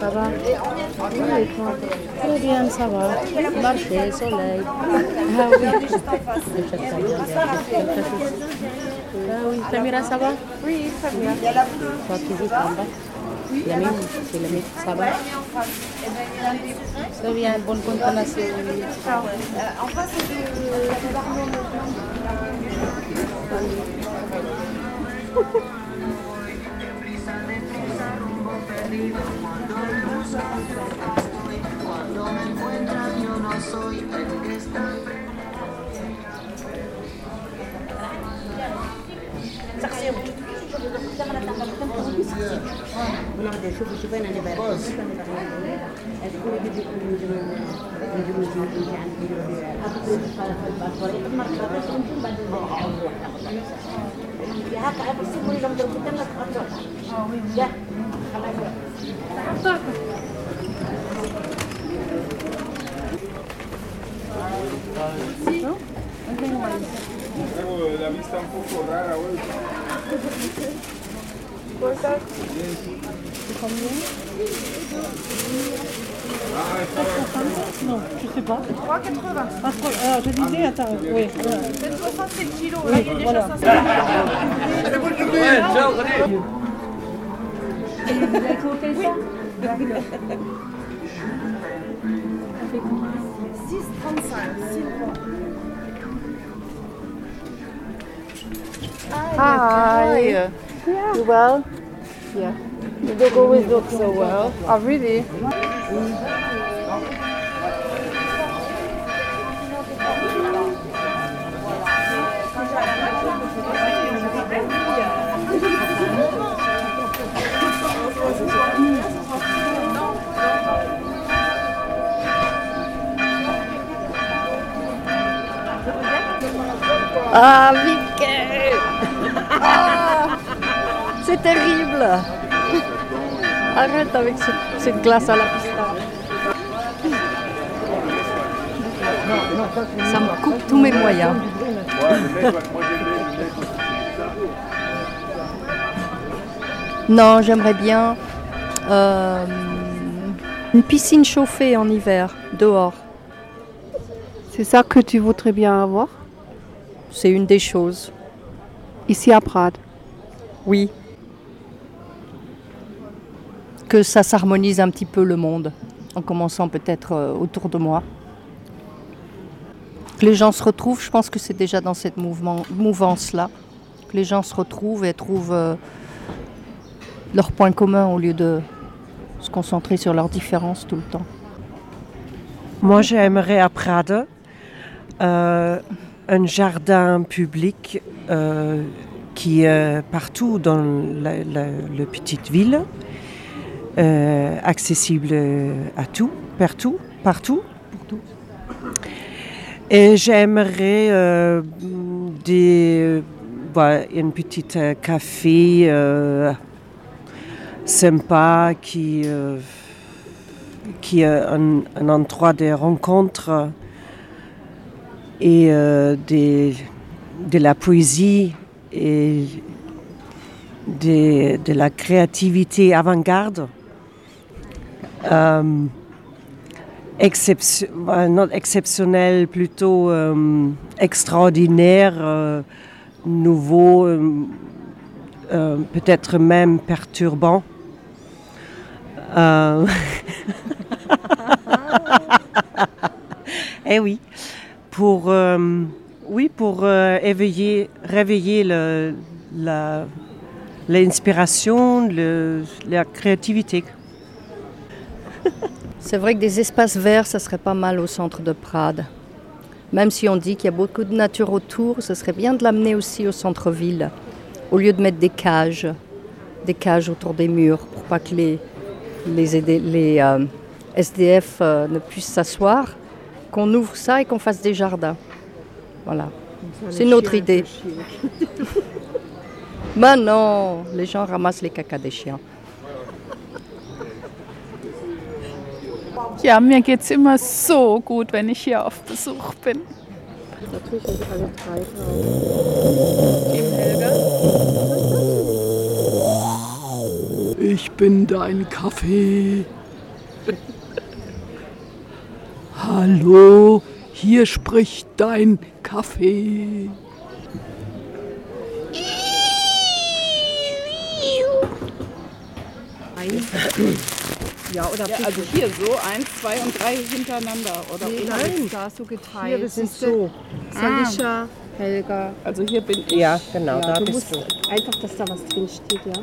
Ça va bien, ça va. Marcher, soleil. Ah oui. Ah oui, ça va Oui, très bien. Bas Yamine, c'est le mec, ça va Très bien, bonne. En face de cuando me yo no estoy cuando me yo no soy el que está. وناخد شوف شوف أنا اللي بقى اذكر جدي كل جمال جمال جمال عندي اخذ الصلاه في الباسوري اما الصلاه كنت بعد يا هاك على بس يقول لهم ضرب قدامك خطوه آه وين ده خلاص La vista un poco rara hoy. Non, je sais pas. 3,80. Parce que, alors, je disais, attends, oui. voilà. C'est 67 kilos. Là, il y a déjà voilà. 500 Hi. You well? Yeah. You don't always look so well. Oh, really? Ah, Mickey Ah, C'est terrible Arrête avec ce- cette glace à la pistache. Ça me coupe tous mes moyens. Non, j'aimerais bien euh, une piscine chauffée en hiver, dehors. C'est ça que tu voudrais bien avoir? C'est une des choses. ici à Prades? Oui. Que ça s'harmonise un petit peu le monde, en commençant peut-être euh, autour de moi. Que les gens se retrouvent, je pense que c'est déjà dans cette mouvance-là. Que les gens se retrouvent et trouvent euh, leurs points communs au lieu de se concentrer sur leurs différences tout le temps. Moi, j'aimerais à Prades euh, un jardin public euh, qui est partout dans la- la petite ville, euh, accessible à tout, partout, partout. Et j'aimerais euh, des, voilà, une petite euh, café euh, sympa qui euh, qui est un, endroit de rencontre et euh, des- de la poésie et de, de la créativité avant-garde. Euh, euh, exceptionnel, plutôt euh, extraordinaire, euh, nouveau, peut-être même perturbant. Eh oui, pour, oui, pour éveiller, réveiller le- la- l'inspiration, la créativité. C'est vrai que des espaces verts, ça serait pas mal au centre de Prades. Même si on dit qu'il y a beaucoup de nature autour, ce serait bien de l'amener aussi au centre-ville, au lieu de mettre des cages, des cages autour des murs, pour pas que les, les, les, euh, SDF euh, ne puissent s'asseoir, qu'on ouvre ça et qu'on fasse des jardins. Voilà. C'est une autre idée. Mais non, les gens ramassent les cacas des chiens. Ja, mir geht's immer so gut, wenn ich hier auf Besuch bin. Natürlich sind alle drei. Ich bin dein Kaffee. Hallo, hier spricht dein Kaffee. Ja, oder Ja, also hier so, eins, zwei und drei hintereinander. Oder Nee, oder- nein, da so geteilt. Hier ist es siehste? so. Salisha, Helga. Also hier bin ich. Ja, genau, Ja, da du bist musst du. einfach, dass da was drin steht, ja.